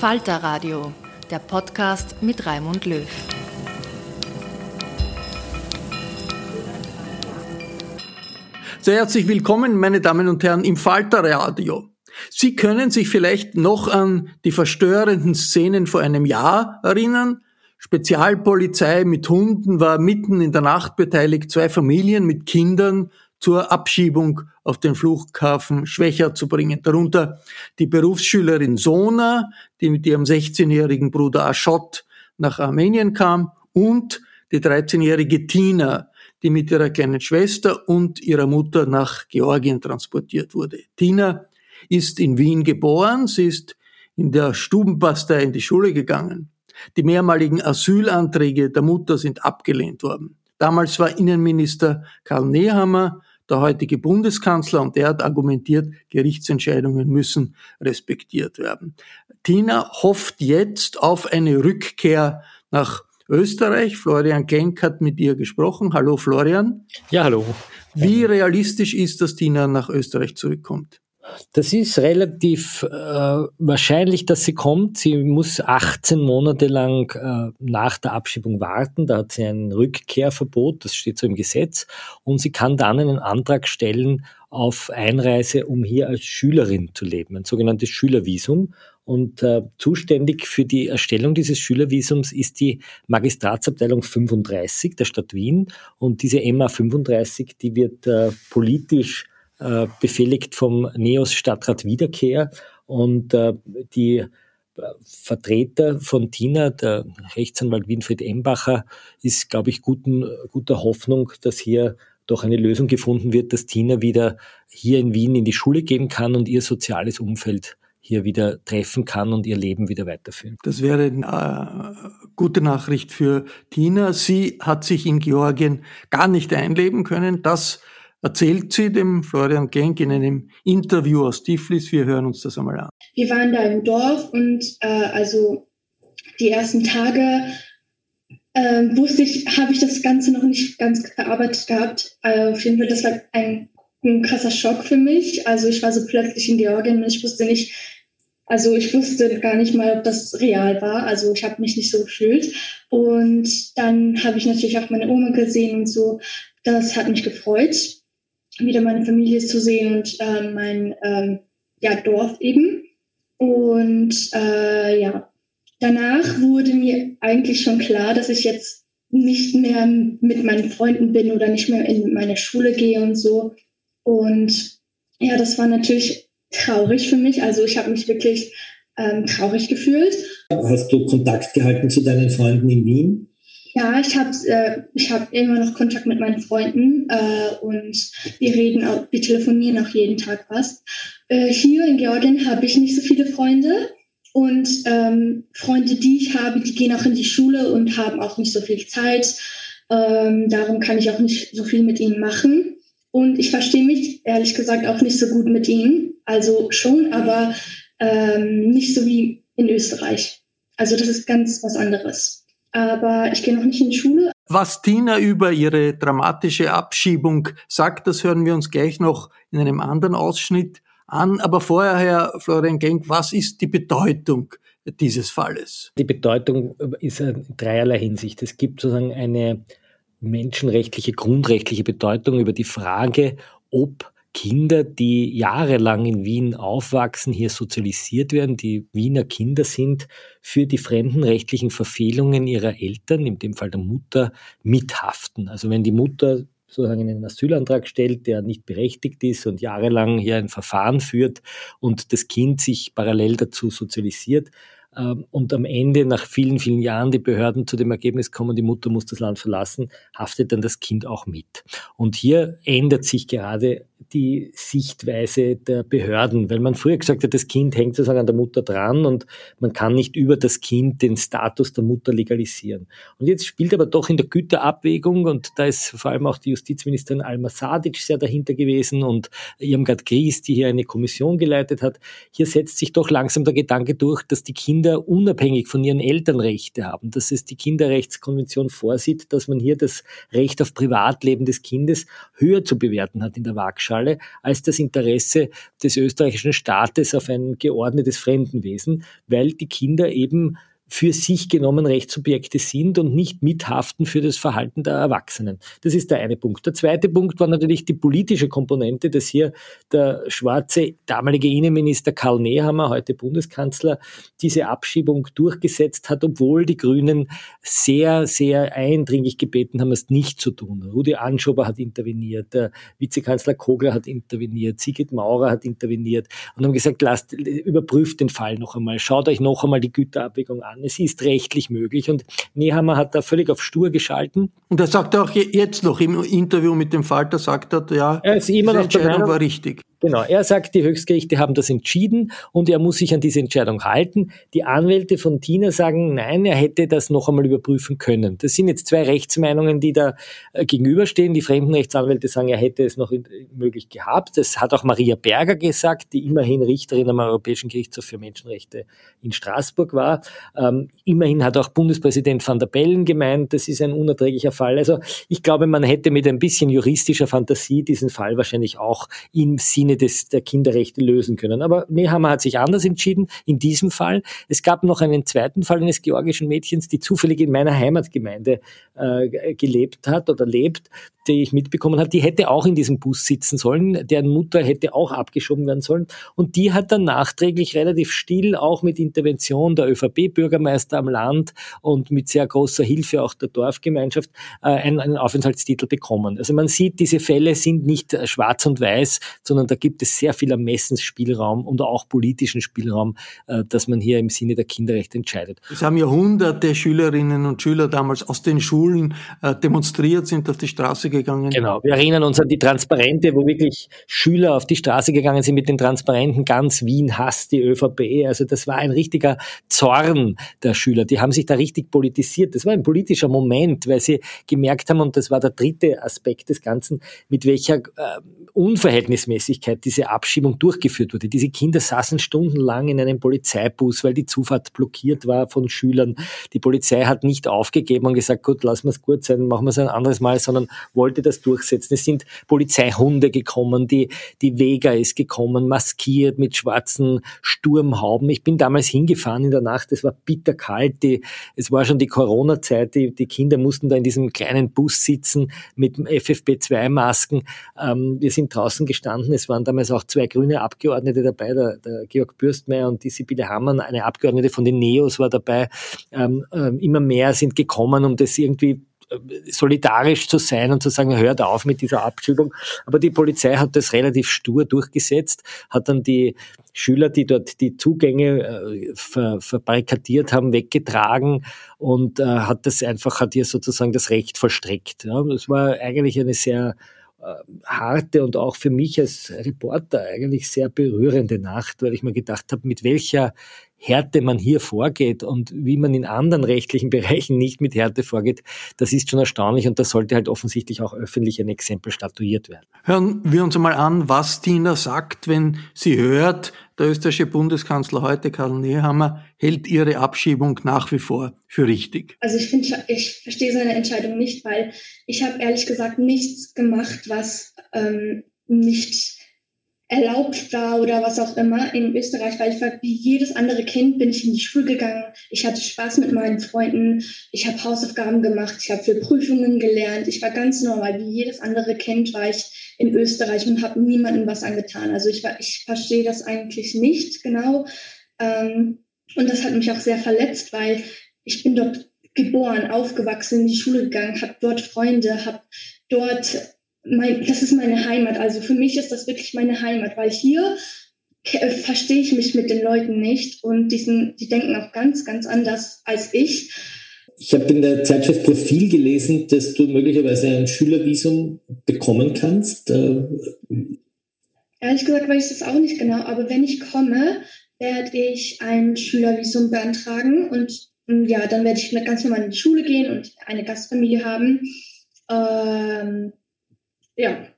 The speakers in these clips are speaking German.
Falter Radio, der Podcast mit Raimund Löw. Sehr herzlich willkommen, meine Damen und Herren, im Falter Radio. Sie können sich vielleicht noch an die verstörenden Szenen vor einem Jahr erinnern. Spezialpolizei mit Hunden war mitten in der Nacht beteiligt, zwei Familien mit Kindern zur Abschiebung auf den Flughafen Schwächer zu bringen. Darunter die Berufsschülerin Sona, die mit ihrem 16-jährigen Bruder Aschot nach Armenien kam und die 13-jährige Tina, die mit ihrer kleinen Schwester und ihrer Mutter nach Georgien transportiert wurde. Tina ist in Wien geboren, sie ist in der Stubenpastei in die Schule gegangen. Die mehrmaligen Asylanträge der Mutter sind abgelehnt worden. Damals war Innenminister Karl Nehammer der heutige Bundeskanzler und der hat argumentiert, Gerichtsentscheidungen müssen respektiert werden. Tina hofft jetzt auf eine Rückkehr nach Österreich. Florian Klenk hat mit ihr gesprochen. Hallo Florian. Ja, hallo. Wie realistisch ist, dass Tina nach Österreich zurückkommt? Das ist relativ äh, wahrscheinlich, dass sie kommt. Sie muss 18 Monate lang äh, nach der Abschiebung warten. Da hat sie ein Rückkehrverbot, das steht so im Gesetz. Und sie kann dann einen Antrag stellen auf Einreise, um hier als Schülerin zu leben, ein sogenanntes Schülervisum. Und äh, zuständig für die Erstellung dieses Schülervisums ist die Magistratsabteilung 35 der Stadt Wien. Und diese MA 35, die wird äh, politisch äh, befehligt vom NEOS Stadtrat Wiederkehr und äh, die äh, Vertreter von Tina, der Rechtsanwalt Winfried Embacher, ist, glaube ich, guten, guter Hoffnung, dass hier doch eine Lösung gefunden wird, dass Tina wieder hier in Wien in die Schule gehen kann und ihr soziales Umfeld hier wieder treffen kann und ihr Leben wieder weiterführen. Das wäre eine äh, gute Nachricht für Tina. Sie hat sich in Georgien gar nicht einleben können. Das erzählt sie dem Florian Genk in einem Interview aus Tiflis. Wir hören uns das einmal an. Wir waren da im Dorf und äh, also die ersten Tage äh, wusste ich, habe ich das Ganze noch nicht ganz verarbeitet gehabt. Äh, auf jeden Fall, das war ein, ein krasser Schock für mich. Also ich war so plötzlich in Georgien und ich wusste nicht, also ich wusste gar nicht mal, ob das real war. Also ich habe mich nicht so gefühlt. Und dann habe ich natürlich auch meine Oma gesehen und so. Das hat mich gefreut wieder meine Familie zu sehen und äh, mein ähm, ja, Dorf eben. Und äh, ja, danach wurde mir eigentlich schon klar, dass ich jetzt nicht mehr mit meinen Freunden bin oder nicht mehr in meine Schule gehe und so. Und ja, das war natürlich traurig für mich. Also ich habe mich wirklich ähm, traurig gefühlt. Hast du Kontakt gehalten zu deinen Freunden in Wien? Ja, ich habe äh, ich hab immer noch Kontakt mit meinen Freunden äh, und wir reden auch, wir telefonieren auch jeden Tag fast. Äh, hier in Georgien habe ich nicht so viele Freunde und ähm, Freunde, die ich habe, die gehen auch in die Schule und haben auch nicht so viel Zeit. Ähm, darum kann ich auch nicht so viel mit ihnen machen. Und ich verstehe mich ehrlich gesagt auch nicht so gut mit ihnen. Also schon, aber ähm, nicht so wie in Österreich. Also das ist ganz was anderes aber ich gehe noch nicht in die Schule. Was Tina über ihre dramatische Abschiebung sagt, das hören wir uns gleich noch in einem anderen Ausschnitt an. Aber vorher, Herr Florian Genk, was ist die Bedeutung dieses Falles? Die Bedeutung ist in dreierlei Hinsicht. Es gibt sozusagen eine menschenrechtliche, grundrechtliche Bedeutung über die Frage, ob Kinder, die jahrelang in Wien aufwachsen, hier sozialisiert werden, die Wiener Kinder sind, für die fremdenrechtlichen Verfehlungen ihrer Eltern, in dem Fall der Mutter, mithaften. Also wenn die Mutter sozusagen einen Asylantrag stellt, der nicht berechtigt ist und jahrelang hier ein Verfahren führt und das Kind sich parallel dazu sozialisiert, ähm, und am Ende nach vielen, vielen Jahren die Behörden zu dem Ergebnis kommen, die Mutter muss das Land verlassen, haftet dann das Kind auch mit. Und hier ändert sich gerade die Sichtweise der Behörden, weil man früher gesagt hat, das Kind hängt sozusagen an der Mutter dran und man kann nicht über das Kind den Status der Mutter legalisieren. Und jetzt spielt aber doch in der Güterabwägung, und da ist vor allem auch die Justizministerin Alma Sadic sehr dahinter gewesen und Irmgard Gries, die hier eine Kommission geleitet hat, hier setzt sich doch langsam der Gedanke durch, dass die Kinder unabhängig von ihren Eltern Rechte haben, dass es die Kinderrechtskonvention vorsieht, dass man hier das Recht auf Privatleben des Kindes höher zu bewerten hat in der Waagschale Waagschale als das Interesse des österreichischen Staates auf ein geordnetes Fremdenwesen, weil die Kinder eben für sich genommen Rechtssubjekte sind und nicht mithaften für das Verhalten der Erwachsenen. Das ist der eine Punkt. Der zweite Punkt war natürlich die politische Komponente, dass hier der schwarze damalige Innenminister Karl Nehammer, heute Bundeskanzler, diese Abschiebung durchgesetzt hat, obwohl die Grünen sehr, sehr eindringlich gebeten haben, es nicht zu tun. Rudi Anschober hat interveniert, der Vizekanzler Kogler hat interveniert, Sigrid Maurer hat interveniert und haben gesagt, lasst, überprüft den Fall noch einmal, schaut euch noch einmal die Güterabwägung an an. Es ist rechtlich möglich und Nehammer hat da völlig auf stur geschalten. Und er sagt auch jetzt noch im Interview mit dem Falter, sagt er, ja, er ist immer die noch Entscheidung war richtig. Genau, er sagt, die Höchstgerichte haben das entschieden und er muss sich an diese Entscheidung halten. Die Anwälte von Tina sagen, nein, er hätte das noch einmal überprüfen können. Das sind jetzt zwei Rechtsmeinungen, die da äh, gegenüberstehen. Die Fremdenrechtsanwälte sagen, er hätte es noch möglich gehabt. Das hat auch Maria Berger gesagt, die immerhin Richterin am Europäischen Gerichtshof für Menschenrechte in Straßburg war. Ähm, immerhin hat auch Bundespräsident van der Bellen gemeint, das ist ein unerträglicher Fall. Also ich glaube, man hätte mit ein bisschen juristischer Fantasie diesen Fall wahrscheinlich auch im Sinn Sinne des, der Kinderrechte lösen können. Aber Nehammer hat sich anders entschieden in diesem Fall. Es gab noch einen zweiten Fall eines georgischen Mädchens, die zufällig in meiner Heimatgemeinde äh, gelebt hat oder lebt, die ich mitbekommen habe, die hätte auch in diesem Bus sitzen sollen, deren Mutter hätte auch abgeschoben werden sollen. Und die hat dann nachträglich relativ still, auch mit Intervention der ÖVP-Bürgermeister am Land und mit sehr großer Hilfe auch der Dorfgemeinschaft äh, einen, einen Aufenthaltstitel bekommen. Also man sieht, diese Fälle sind nicht äh, schwarz und weiß, sondern da gibt es sehr viel Ermessensspielraum und auch politischen Spielraum, äh, dass man hier im Sinne der Kinderrechte entscheidet. Es haben ja hunderte Schülerinnen und Schüler damals aus den Schulen äh, demonstriert, sind auf die Straße gegangen. Genau, wir erinnern uns an die Transparente, wo wirklich Schüler auf die Straße gegangen sind mit den Transparenten, ganz Wien hasst die ÖVP. Also das war ein richtiger Zorn der Schüler. Die haben sich da richtig politisiert. Das war ein politischer Moment, weil sie gemerkt haben, und das war der dritte Aspekt des Ganzen, mit welcher äh, Unverhältnismäßigkeit diese Abschiebung durchgeführt wurde. Diese Kinder saßen stundenlang in einem Polizeibus, weil die Zufahrt blockiert war von Schülern. Die Polizei hat nicht aufgegeben und gesagt, gut, wir es gut sein, machen wir es ein anderes Mal, sondern wollte das durchsetzen. Es sind Polizeihunde gekommen, die, die Vega ist gekommen, maskiert mit schwarzen Sturmhauben. Ich bin damals hingefahren in der Nacht, es war bitterkalt, die, es war schon die Corona-Zeit, die, die Kinder mussten da in diesem kleinen Bus sitzen mit FFP2-Masken. Ähm, wir sind draußen gestanden, es waren damals auch zwei grüne Abgeordnete dabei, der, der Georg Bürstmeier und die Sibylle Hammann, eine Abgeordnete von den Neos war dabei. Ähm, ähm, immer mehr sind gekommen, um das irgendwie solidarisch zu sein und zu sagen, hört auf mit dieser Abschiebung. Aber die Polizei hat das relativ stur durchgesetzt, hat dann die Schüler, die dort die Zugänge äh, ver, verbarrikadiert haben, weggetragen und äh, hat das einfach, hat ihr sozusagen das Recht verstreckt. Ja. Das war eigentlich eine sehr äh, harte und auch für mich als Reporter eigentlich sehr berührende Nacht, weil ich mir gedacht habe, mit welcher Härte man hier vorgeht und wie man in anderen rechtlichen Bereichen nicht mit Härte vorgeht, das ist schon erstaunlich und da sollte halt offensichtlich auch öffentlich ein Exempel statuiert werden. Hören wir uns einmal an, was Tina sagt, wenn sie hört, der österreichische Bundeskanzler heute, Karl Nehammer, hält ihre Abschiebung nach wie vor für richtig. Also ich finde, ich verstehe seine Entscheidung nicht, weil ich habe ehrlich gesagt nichts gemacht, was ähm, nicht erlaubt war oder was auch immer in Österreich, weil ich war wie jedes andere Kind, bin ich in die Schule gegangen. Ich hatte Spaß mit meinen Freunden. Ich habe Hausaufgaben gemacht. Ich habe für Prüfungen gelernt. Ich war ganz normal. Wie jedes andere Kind war ich in Österreich und habe niemandem was angetan. Also ich, war, ich verstehe das eigentlich nicht genau. Ähm, und das hat mich auch sehr verletzt, weil ich bin dort geboren, aufgewachsen, in die Schule gegangen, habe dort Freunde, habe dort mein, das ist meine Heimat. Also für mich ist das wirklich meine Heimat, weil hier äh, verstehe ich mich mit den Leuten nicht und die, sind, die denken auch ganz, ganz anders als ich. Ich habe in der Zeitschrift Profil gelesen, dass du möglicherweise ein Schülervisum bekommen kannst. Äh, Ehrlich gesagt weiß ich das auch nicht genau, aber wenn ich komme, werde ich ein Schülervisum beantragen und mm, ja, dann werde ich ganz normal in die Schule gehen und eine Gastfamilie haben. Ähm, ja.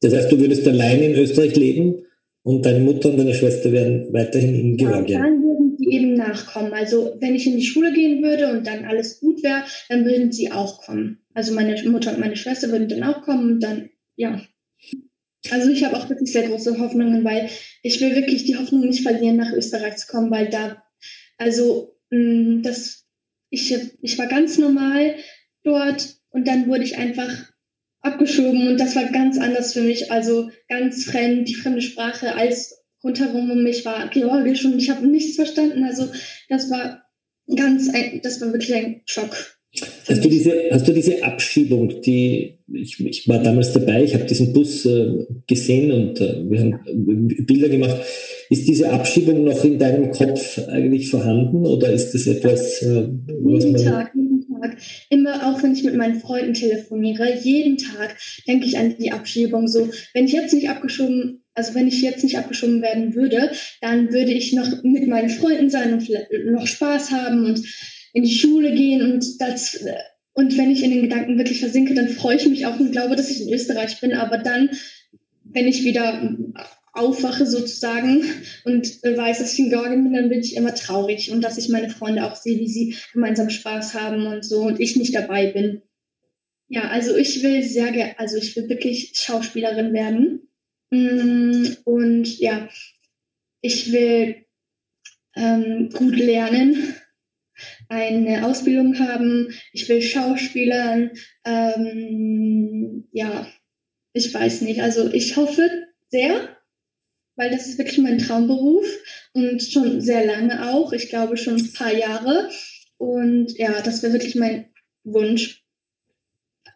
Das heißt, du würdest allein in Österreich leben und deine Mutter und deine Schwester wären weiterhin in Georgien. Ja, dann würden sie eben nachkommen. Also wenn ich in die Schule gehen würde und dann alles gut wäre, dann würden sie auch kommen. Also meine Mutter und meine Schwester würden dann auch kommen und dann, ja. Also ich habe auch wirklich sehr große Hoffnungen, weil ich will wirklich die Hoffnung nicht verlieren, nach Österreich zu kommen, weil da, also mh, das, ich, ich war ganz normal dort und dann wurde ich einfach abgeschoben und das war ganz anders für mich, also ganz fremd, die fremde Sprache, als rundherum um mich war Georgisch und ich habe nichts verstanden. Also das war ganz, das war wirklich ein Schock. Hast du diese, hast du diese Abschiebung, die ich, ich war damals dabei, ich habe diesen Bus äh, gesehen und äh, wir haben Bilder gemacht. Ist diese Abschiebung noch in deinem Kopf eigentlich vorhanden oder ist das etwas, äh, was jeden Tag, jeden Tag. Immer auch wenn ich mit meinen Freunden telefoniere, jeden Tag denke ich an die Abschiebung. So, wenn ich jetzt nicht abgeschoben also wenn ich jetzt nicht abgeschoben werden würde, dann würde ich noch mit meinen Freunden sein und noch Spaß haben und in die Schule gehen und das und wenn ich in den Gedanken wirklich versinke, dann freue ich mich auch und glaube, dass ich in Österreich bin. Aber dann, wenn ich wieder aufwache sozusagen und weiß, dass ich in Georgien bin, dann bin ich immer traurig und dass ich meine Freunde auch sehe, wie sie gemeinsam Spaß haben und so und ich nicht dabei bin. Ja, also ich will sehr gerne, also ich will wirklich Schauspielerin werden. Mm, und ja, ich will ähm, gut lernen eine Ausbildung haben, ich will Schauspielern, ähm, ja, ich weiß nicht. Also ich hoffe sehr, weil das ist wirklich mein Traumberuf und schon sehr lange auch. Ich glaube schon ein paar Jahre. Und ja, das wäre wirklich mein Wunsch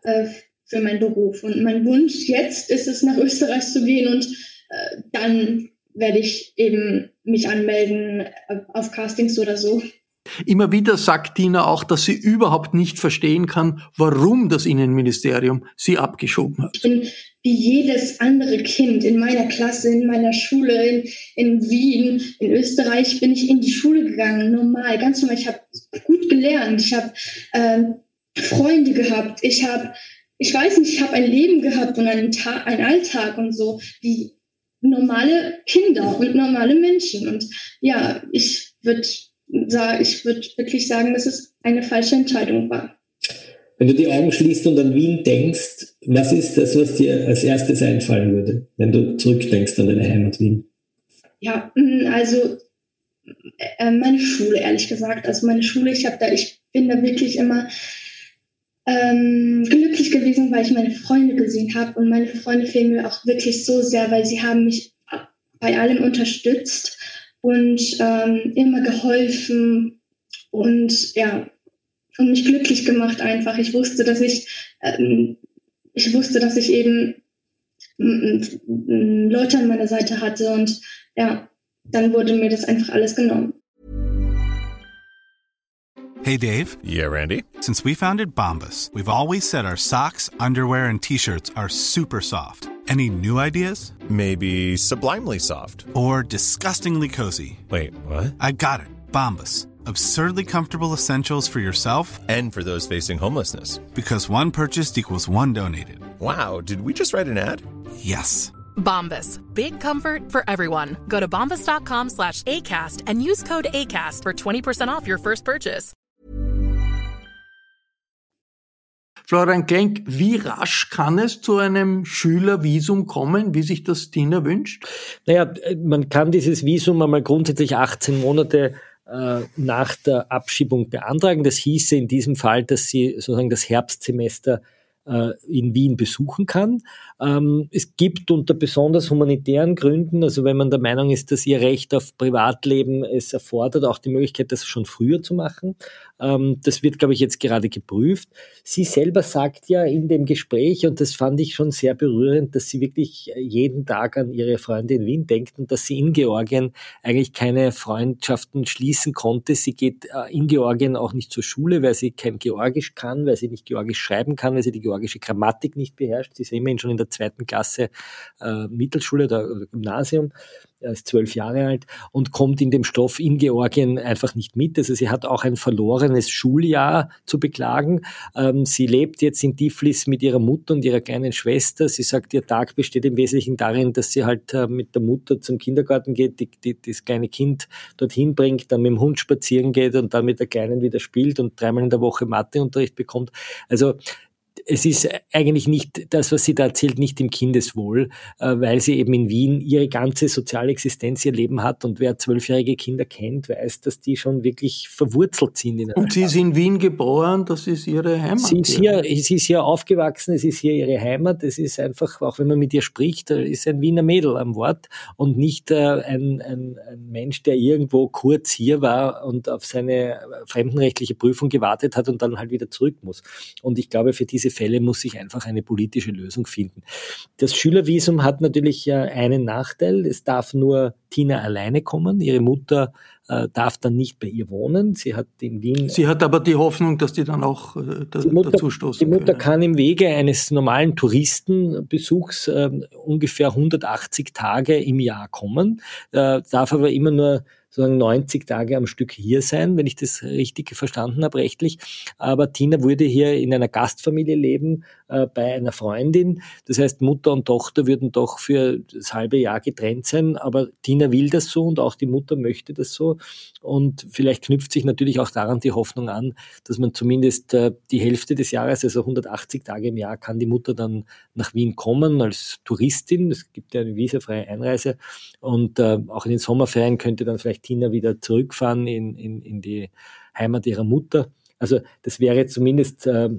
äh, für meinen Beruf. Und mein Wunsch jetzt ist es, nach Österreich zu gehen und äh, dann werde ich eben mich anmelden äh, auf Castings oder so. Immer wieder sagt Tina auch, dass sie überhaupt nicht verstehen kann, warum das Innenministerium sie abgeschoben hat. Ich bin wie jedes andere Kind in meiner Klasse, in meiner Schule, in, in Wien, in Österreich bin ich in die Schule gegangen, normal, ganz normal. Ich habe gut gelernt, ich habe ähm, Freunde gehabt, ich habe, ich weiß nicht, ich habe ein Leben gehabt und einen, Tag, einen Alltag und so, wie normale Kinder und normale Menschen. Und ja, ich würde ich würde wirklich sagen, dass es eine falsche Entscheidung war. Wenn du die Augen schließt und an Wien denkst, was ist das, was dir als erstes einfallen würde, wenn du zurückdenkst an deine Heimat Wien? Ja, mm, also äh, meine Schule, ehrlich gesagt. Also meine Schule, ich habe da, ich bin da wirklich immer ähm, glücklich gewesen, weil ich meine Freunde gesehen habe. Und meine Freunde fehlen mir auch wirklich so sehr, weil sie haben mich bei allem unterstützt und ähm, immer geholfen. Und ja, und mich glücklich gemacht einfach. Ich wusste, dass ich, ähm, ich wusste, dass ich eben Leute an meiner Seite hatte und ja, dann wurde mir das einfach alles genommen. Hey Dave. Yeah, Randy. Since we founded Bombus, we've always said our socks, underwear and t-shirts are super soft. Any new ideas? Maybe sublimely soft. Or disgustingly cozy. Wait, what? I got it. Bombus. Absurdly comfortable essentials for yourself and for those facing homelessness. Because one purchased equals one donated. Wow, did we just write an ad? Yes. Bombas. Big comfort for everyone. Go to bombas.com slash ACAST and use code ACAST for 20% off your first purchase. Florian Klenk, wie rasch kann es zu einem Schülervisum kommen, wie sich das Tina wünscht? Naja, man kann dieses Visum einmal grundsätzlich 18 Monate äh, nach der Abschiebung beantragen. Das hieße in diesem Fall, dass sie sozusagen das Herbstsemester äh, in Wien besuchen kann. Ähm, es gibt unter besonders humanitären Gründen, also wenn man der Meinung ist, dass ihr Recht auf Privatleben es erfordert, auch die Möglichkeit, das schon früher zu machen. Ähm, das wird, glaube ich, jetzt gerade geprüft. Sie selber sagt ja in dem Gespräch, und das fand ich schon sehr berührend, dass sie wirklich jeden Tag an ihre Freunde in Wien denkt und dass sie in Georgien eigentlich keine Freundschaften schließen konnte. Sie geht äh, in Georgien auch nicht zur Schule, weil sie kein Georgisch kann, weil sie nicht Georgisch schreiben kann, weil sie die georgische Grammatik nicht beherrscht. Sie ist immerhin schon in der zweiten Klasse äh, Mittelschule oder Gymnasium er ist zwölf Jahre alt und kommt in dem Stoff in Georgien einfach nicht mit. Also sie hat auch ein verlorenes Schuljahr zu beklagen. Ähm, sie lebt jetzt in Tiflis mit ihrer Mutter und ihrer kleinen Schwester. Sie sagt, ihr Tag besteht im Wesentlichen darin, dass sie halt äh, mit der Mutter zum Kindergarten geht, die, die, das kleine Kind dorthin bringt, dann mit dem Hund spazieren geht und dann mit der Kleinen wieder spielt und dreimal in der Woche Matheunterricht bekommt. Also es ist eigentlich nicht das, was sie da erzählt, nicht im Kindeswohl, äh, weil sie eben in Wien ihre ganze soziale Existenz, ihr Leben hat und wer zwölfjährige Kinder kennt, weiß, dass die schon wirklich verwurzelt sind. In und sie ist in Wien geboren, das ist ihre Heimat. Sie ist, hier, sie ist hier aufgewachsen, es ist hier ihre Heimat, es ist einfach, auch wenn man mit ihr spricht, ist ein Wiener Mädel am Wort und nicht äh, ein, ein, ein Mensch, der irgendwo kurz hier war und auf seine fremdenrechtliche Prüfung gewartet hat und dann halt wieder zurück muss. Und ich glaube, für diese Fälle muss sich einfach eine politische Lösung finden. Das Schülervisum hat natürlich einen Nachteil. Es darf nur Tina alleine kommen. Ihre Mutter äh, darf dann nicht bei ihr wohnen. Sie hat in Wien. Sie hat aber die Hoffnung, dass die dann auch äh, da, die Mutter, dazu stoßen. Die Mutter können. kann im Wege eines normalen Touristenbesuchs äh, ungefähr 180 Tage im Jahr kommen, äh, darf aber immer nur sozusagen 90 Tage am Stück hier sein, wenn ich das richtig verstanden habe rechtlich. Aber Tina würde hier in einer Gastfamilie leben, äh, bei einer Freundin. Das heißt, Mutter und Tochter würden doch für das halbe Jahr getrennt sein, aber Tina will das so und auch die Mutter möchte das so. Und vielleicht knüpft sich natürlich auch daran die Hoffnung an, dass man zumindest äh, die Hälfte des Jahres, also 180 Tage im Jahr, kann die Mutter dann nach Wien kommen als Touristin. Es gibt ja eine visafreie Einreise. Und äh, auch in den Sommerferien könnte dann vielleicht Tina wieder zurückfahren in, in, in die Heimat ihrer Mutter. Also das wäre zumindest äh,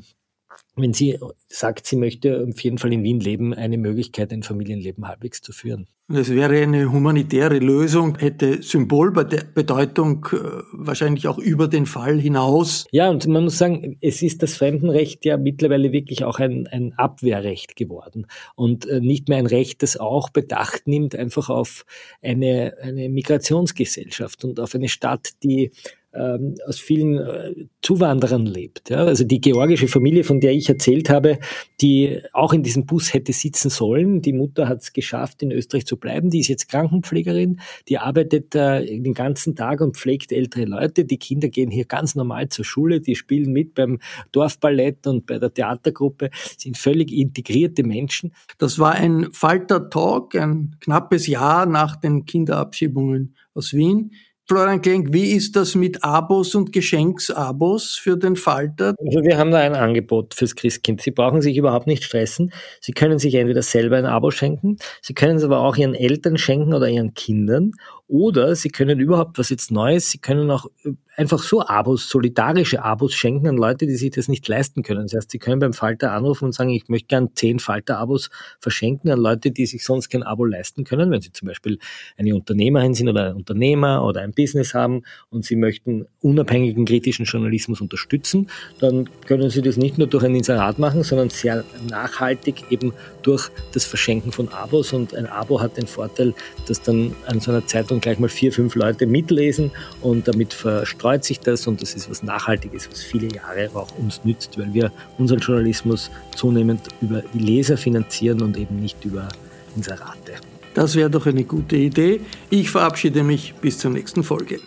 wenn sie sagt, sie möchte auf jeden Fall in Wien leben, eine Möglichkeit, ein Familienleben halbwegs zu führen. Das wäre eine humanitäre Lösung, hätte Symbolbedeutung äh, wahrscheinlich auch über den Fall hinaus. Ja, und man muss sagen, es ist das Fremdenrecht ja mittlerweile wirklich auch ein, ein Abwehrrecht geworden und äh, nicht mehr ein Recht, das auch Bedacht nimmt einfach auf eine, eine Migrationsgesellschaft und auf eine Stadt, die ähm, aus vielen äh, Zuwanderern lebt. Ja? Also die georgische Familie, von der ich erzählt habe, die auch in diesem Bus hätte sitzen sollen. Die Mutter hat es geschafft, in Österreich zu bleiben. Die ist jetzt Krankenpflegerin. Die arbeitet äh, den ganzen Tag und pflegt ältere Leute. Die Kinder gehen hier ganz normal zur Schule. Die spielen mit beim Dorfballett und bei der Theatergruppe, sind völlig integrierte Menschen. Das war ein Falter-Talk, ein knappes Jahr nach den Kinderabschiebungen aus Wien. Florian Klenk, wie ist das mit Abos und Geschenksabos für den Falter? Also wir haben da ein Angebot fürs Christkind. Sie brauchen sich überhaupt nicht stressen. Sie können sich entweder selber ein Abo schenken, Sie können es aber auch Ihren Eltern schenken oder Ihren Kindern Oder Sie können überhaupt was jetzt Neues, Sie können auch äh, einfach so Abos, solidarische Abos schenken an Leute, die sich das nicht leisten können. Das heißt, Sie können beim Falter anrufen und sagen, ich möchte gern zehn Falter-Abos verschenken an Leute, die sich sonst kein Abo leisten können. Wenn Sie zum Beispiel eine Unternehmerin sind oder ein Unternehmer oder ein Business haben und Sie möchten unabhängigen kritischen Journalismus unterstützen, dann können Sie das nicht nur durch ein Inserat machen, sondern sehr nachhaltig eben durch das Verschenken von Abos. Und ein Abo hat den Vorteil, dass dann an so einer Zeitung gleich mal vier, fünf Leute mitlesen und damit verstreut sich das und das ist was Nachhaltiges, was viele Jahre auch uns nützt, weil wir unseren Journalismus zunehmend über die Leser finanzieren und eben nicht über Inserate. Das wäre doch eine gute Idee. Ich verabschiede mich bis zur nächsten Folge.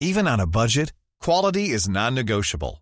Even on a budget, quality is non-negotiable.